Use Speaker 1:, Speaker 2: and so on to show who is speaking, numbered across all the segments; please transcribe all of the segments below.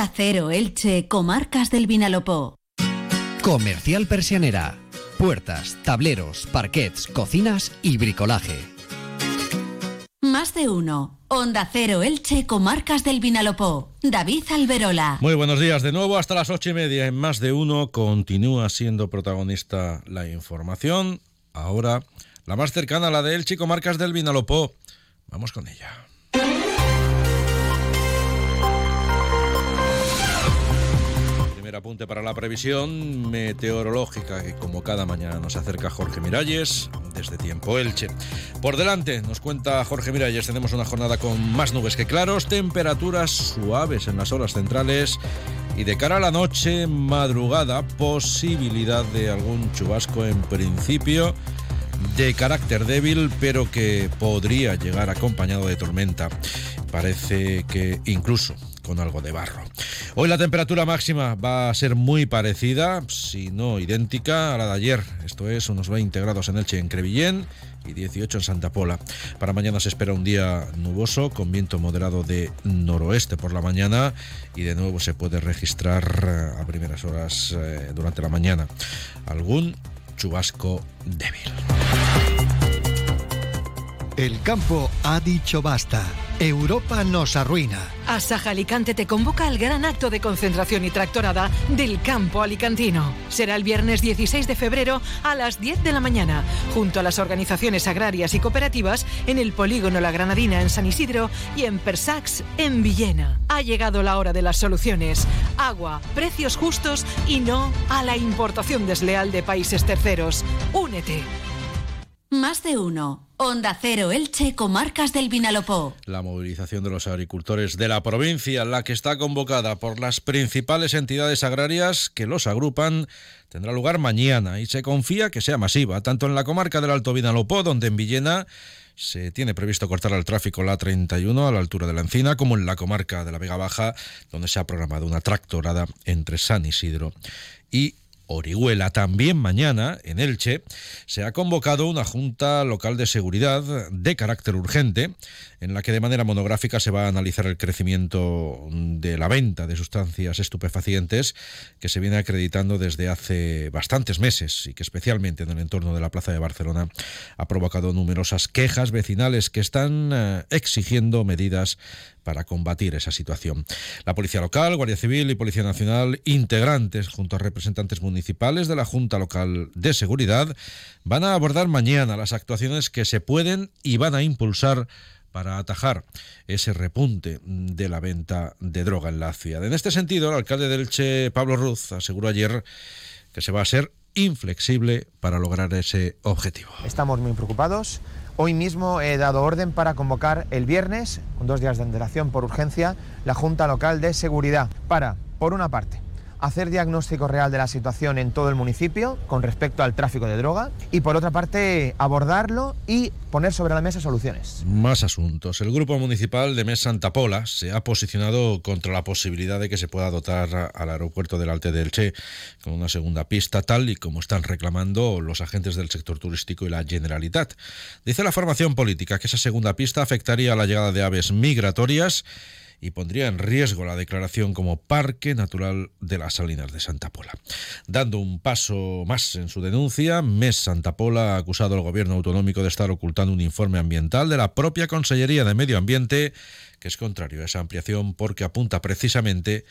Speaker 1: Onda Cero Elche, Comarcas del Vinalopó.
Speaker 2: Comercial Persianera. Puertas, tableros, parquets, cocinas y bricolaje.
Speaker 1: Más de uno. Onda Cero Elche, Comarcas del Vinalopó. David Alberola.
Speaker 3: Muy buenos días de nuevo hasta las ocho y media. En Más de uno continúa siendo protagonista la información. Ahora la más cercana, la de Elche, Comarcas del Vinalopó. Vamos con ella. Apunte para la previsión meteorológica que como cada mañana nos acerca Jorge Miralles desde Tiempo Elche. Por delante nos cuenta Jorge Miralles, tenemos una jornada con más nubes que claros, temperaturas suaves en las horas centrales y de cara a la noche, madrugada, posibilidad de algún chubasco en principio de carácter débil, pero que podría llegar acompañado de tormenta. Parece que incluso con algo de barro. Hoy la temperatura máxima va a ser muy parecida, si no idéntica, a la de ayer. Esto es unos 20 grados en Elche, en Crevillén y 18 en Santa Pola. Para mañana se espera un día nuboso con viento moderado de noroeste por la mañana y de nuevo se puede registrar eh, a primeras horas eh, durante la mañana algún chubasco débil.
Speaker 4: El campo ha dicho basta. Europa nos arruina.
Speaker 5: Asaja Alicante te convoca al gran acto de concentración y tractorada del campo alicantino. Será el viernes 16 de febrero a las 10 de la mañana, junto a las organizaciones agrarias y cooperativas en el polígono La Granadina en San Isidro y en Persax en Villena. Ha llegado la hora de las soluciones. Agua, precios justos y no a la importación desleal de países terceros. Únete.
Speaker 1: Más de uno. Onda Cero Elche, Comarcas del Vinalopó.
Speaker 3: La movilización de los agricultores de la provincia, la que está convocada por las principales entidades agrarias que los agrupan, tendrá lugar mañana y se confía que sea masiva, tanto en la comarca del Alto Vinalopó, donde en Villena se tiene previsto cortar el tráfico la 31 a la altura de la Encina, como en la comarca de la Vega Baja, donde se ha programado una tractorada entre San Isidro y Orihuela. También mañana, en Elche, se ha convocado una Junta Local de Seguridad de carácter urgente, en la que de manera monográfica se va a analizar el crecimiento de la venta de sustancias estupefacientes que se viene acreditando desde hace bastantes meses y que especialmente en el entorno de la Plaza de Barcelona ha provocado numerosas quejas vecinales que están eh, exigiendo medidas para combatir esa situación. La Policía Local, Guardia Civil y Policía Nacional, integrantes junto a representantes municipales de la Junta Local de Seguridad, van a abordar mañana las actuaciones que se pueden y van a impulsar para atajar ese repunte de la venta de droga en la ciudad. En este sentido, el alcalde del Che, Pablo Ruz, aseguró ayer que se va a ser inflexible para lograr ese objetivo.
Speaker 6: Estamos muy preocupados Hoy mismo he dado orden para convocar el viernes, con dos días de antelación por urgencia, la Junta Local de Seguridad para, por una parte, hacer diagnóstico real de la situación en todo el municipio con respecto al tráfico de droga y por otra parte abordarlo y poner sobre la mesa soluciones.
Speaker 3: Más asuntos. El Grupo Municipal de Mes Santa Pola se ha posicionado contra la posibilidad de que se pueda dotar al aeropuerto del Alte del Che con una segunda pista tal y como están reclamando los agentes del sector turístico y la Generalitat. Dice la formación política que esa segunda pista afectaría a la llegada de aves migratorias y pondría en riesgo la declaración como Parque Natural de las Salinas de Santa Pola. Dando un paso más en su denuncia, MES Santa Pola ha acusado al gobierno autonómico de estar ocultando un informe ambiental de la propia Consellería de Medio Ambiente, que es contrario a esa ampliación porque apunta precisamente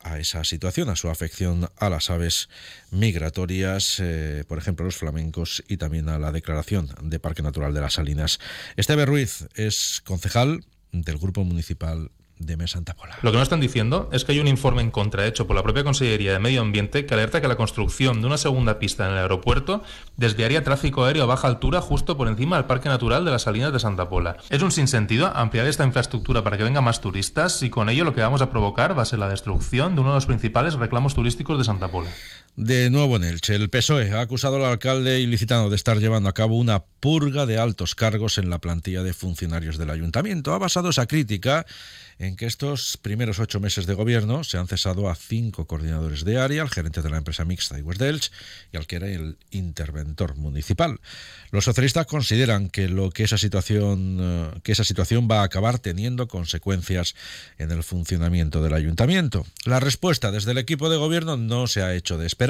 Speaker 3: a esa situación, a su afección a las aves migratorias, eh, por ejemplo los flamencos, y también a la declaración de Parque Natural de las Salinas. Esteve Ruiz es concejal del Grupo Municipal de.
Speaker 7: Lo que no están diciendo es que hay un informe en contra hecho por la propia Consellería de Medio Ambiente que alerta que la construcción de una segunda pista en el aeropuerto desviaría tráfico aéreo a baja altura justo por encima del Parque Natural de las Salinas de Santa Pola. Es un sinsentido ampliar esta infraestructura para que vengan más turistas y con ello lo que vamos a provocar va a ser la destrucción de uno de los principales reclamos turísticos de Santa Pola.
Speaker 3: De nuevo en Elche, el PSOE ha acusado al alcalde ilicitano de estar llevando a cabo una purga de altos cargos en la plantilla de funcionarios del ayuntamiento. Ha basado esa crítica en que estos primeros ocho meses de gobierno se han cesado a cinco coordinadores de área, al gerente de la empresa mixta Igues Delch y al que era el interventor municipal. Los socialistas consideran que lo que esa situación eh, que esa situación va a acabar teniendo consecuencias en el funcionamiento del ayuntamiento. La respuesta desde el equipo de gobierno no se ha hecho de esperar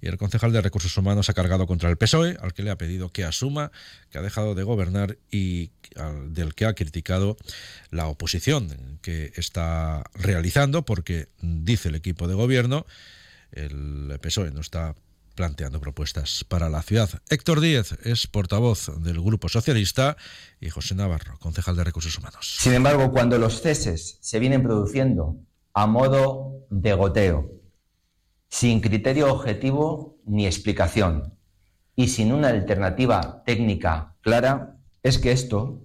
Speaker 3: y el concejal de Recursos Humanos ha cargado contra el PSOE, al que le ha pedido que asuma que ha dejado de gobernar y del que ha criticado la oposición que está realizando, porque dice el equipo de gobierno, el PSOE no está planteando propuestas para la ciudad. Héctor Díez es portavoz del Grupo Socialista y José Navarro, concejal de Recursos Humanos.
Speaker 8: Sin embargo, cuando los ceses se vienen produciendo a modo de goteo, sin criterio objetivo ni explicación y sin una alternativa técnica clara, es que esto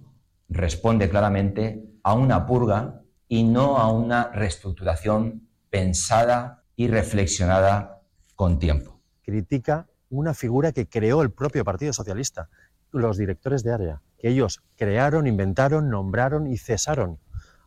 Speaker 8: responde claramente a una purga y no a una reestructuración pensada y reflexionada con tiempo.
Speaker 9: Critica una figura que creó el propio Partido Socialista, los directores de área, que ellos crearon, inventaron, nombraron y cesaron.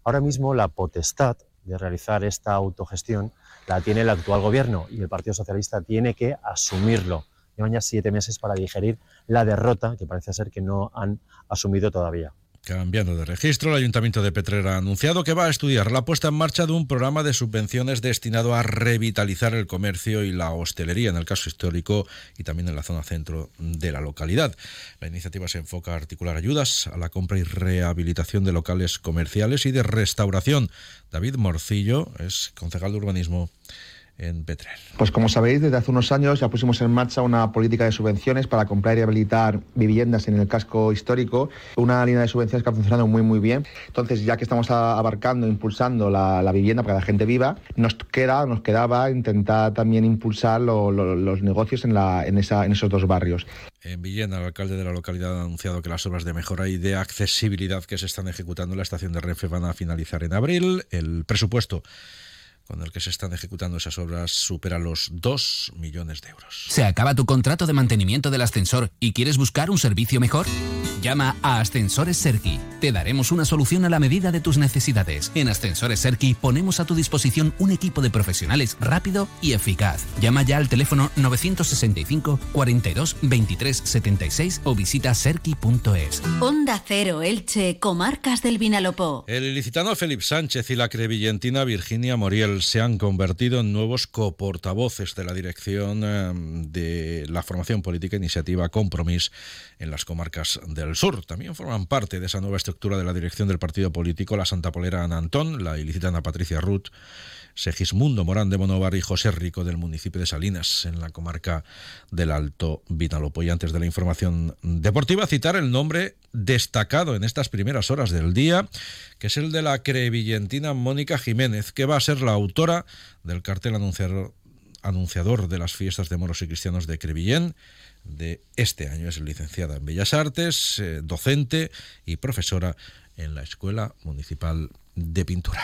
Speaker 9: Ahora mismo la potestad de realizar esta autogestión la tiene el actual gobierno y el Partido Socialista tiene que asumirlo. Llevan ya siete meses para digerir la derrota que parece ser que no han asumido todavía.
Speaker 3: Cambiando de registro, el Ayuntamiento de Petrera ha anunciado que va a estudiar la puesta en marcha de un programa de subvenciones destinado a revitalizar el comercio y la hostelería en el caso histórico y también en la zona centro de la localidad. La iniciativa se enfoca a articular ayudas a la compra y rehabilitación de locales comerciales y de restauración. David Morcillo es concejal de urbanismo en
Speaker 10: Pues como sabéis, desde hace unos años ya pusimos en marcha una política de subvenciones para comprar y rehabilitar viviendas en el casco histórico, una línea de subvenciones que ha funcionado muy muy bien. Entonces, ya que estamos abarcando, impulsando la, vivienda para que la gente viva, nos queda, nos quedaba intentar también impulsar los negocios en, la, en, esa, en esos dos barrios.
Speaker 3: En Villena, el alcalde de la localidad ha anunciado que las obras de mejora y de accesibilidad que se están ejecutando en la estación de Renfe van a finalizar en abril. El presupuesto con el que se están ejecutando esas obras supera los 2 millones de euros.
Speaker 11: ¿Se acaba tu contrato de mantenimiento del ascensor y quieres buscar un servicio mejor? Llama a Ascensores Serki. Te daremos una solución a la medida de tus necesidades. En Ascensores Serki ponemos a tu disposición un equipo de profesionales rápido y eficaz. Llama ya al teléfono 965 42 23 76 o visita serki.es.
Speaker 1: Onda Cero Elche, Comarcas del Vinalopó.
Speaker 3: El ilicitano Felipe Sánchez y la crevillentina Virginia Moriel se han convertido en nuevos coportavoces de la dirección eh, de la formación política Iniciativa Compromís en las comarcas del sur. También forman parte de esa nueva estructura de la dirección del partido político la Santa Polera Ana Antón, la ilicitana Patricia Ruth, Segismundo Morán de Monovar y José Rico del municipio de Salinas, en la comarca del Alto Vinalopó. Y antes de la información deportiva, citar el nombre destacado en estas primeras horas del día, que es el de la crevillentina Mónica Jiménez, que va a ser la autora del cartel anunciador, anunciador de las fiestas de moros y cristianos de Crevillén de este año. Es licenciada en Bellas Artes, eh, docente y profesora en la Escuela Municipal de Pintura.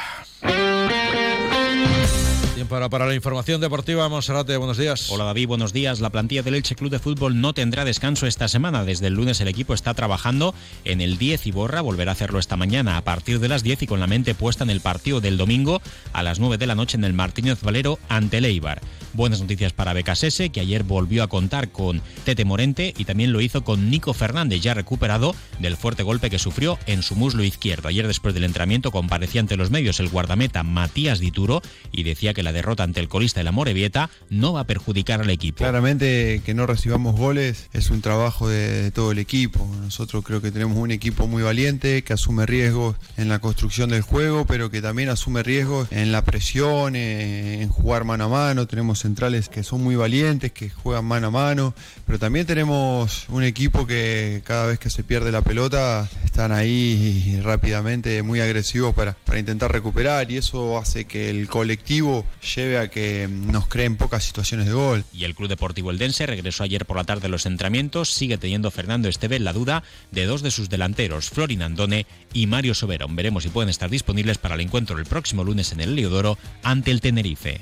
Speaker 3: Tiempo ahora para la información deportiva. Monserrate, buenos días.
Speaker 12: Hola David, buenos días. La plantilla del Elche Club de Fútbol no tendrá descanso esta semana. Desde el lunes el equipo está trabajando en el 10 y Borra volverá a hacerlo esta mañana a partir de las 10 y con la mente puesta en el partido del domingo a las 9 de la noche en el Martínez Valero ante el Eibar. Buenas noticias para Becasese, que ayer volvió a contar con Tete Morente y también lo hizo con Nico Fernández, ya recuperado del fuerte golpe que sufrió en su muslo izquierdo. Ayer después del entrenamiento comparecía ante los medios el guardameta Matías Dituro y decía que la derrota ante el colista de la Morevieta no va a perjudicar al equipo.
Speaker 13: Claramente que no recibamos goles es un trabajo de, todo el equipo. Nosotros creo que tenemos un equipo muy valiente que asume riesgos en la construcción del juego, pero que también asume riesgos en la presión, en jugar mano a mano. Tenemos centrales que son muy valientes, que juegan mano a mano, pero también tenemos un equipo que cada vez que se pierde la pelota están ahí rápidamente muy agresivos para, para intentar recuperar y eso hace que el colectivo lleve a que nos creen pocas situaciones de gol.
Speaker 12: Y el Club Deportivo Eldense regresó ayer por la tarde a los entrenamientos, sigue teniendo Fernando Esteve la duda de dos de sus delanteros, Florin Andone y Mario Soberón. Veremos si pueden estar disponibles para el encuentro el próximo lunes en el Leodoro ante el Tenerife.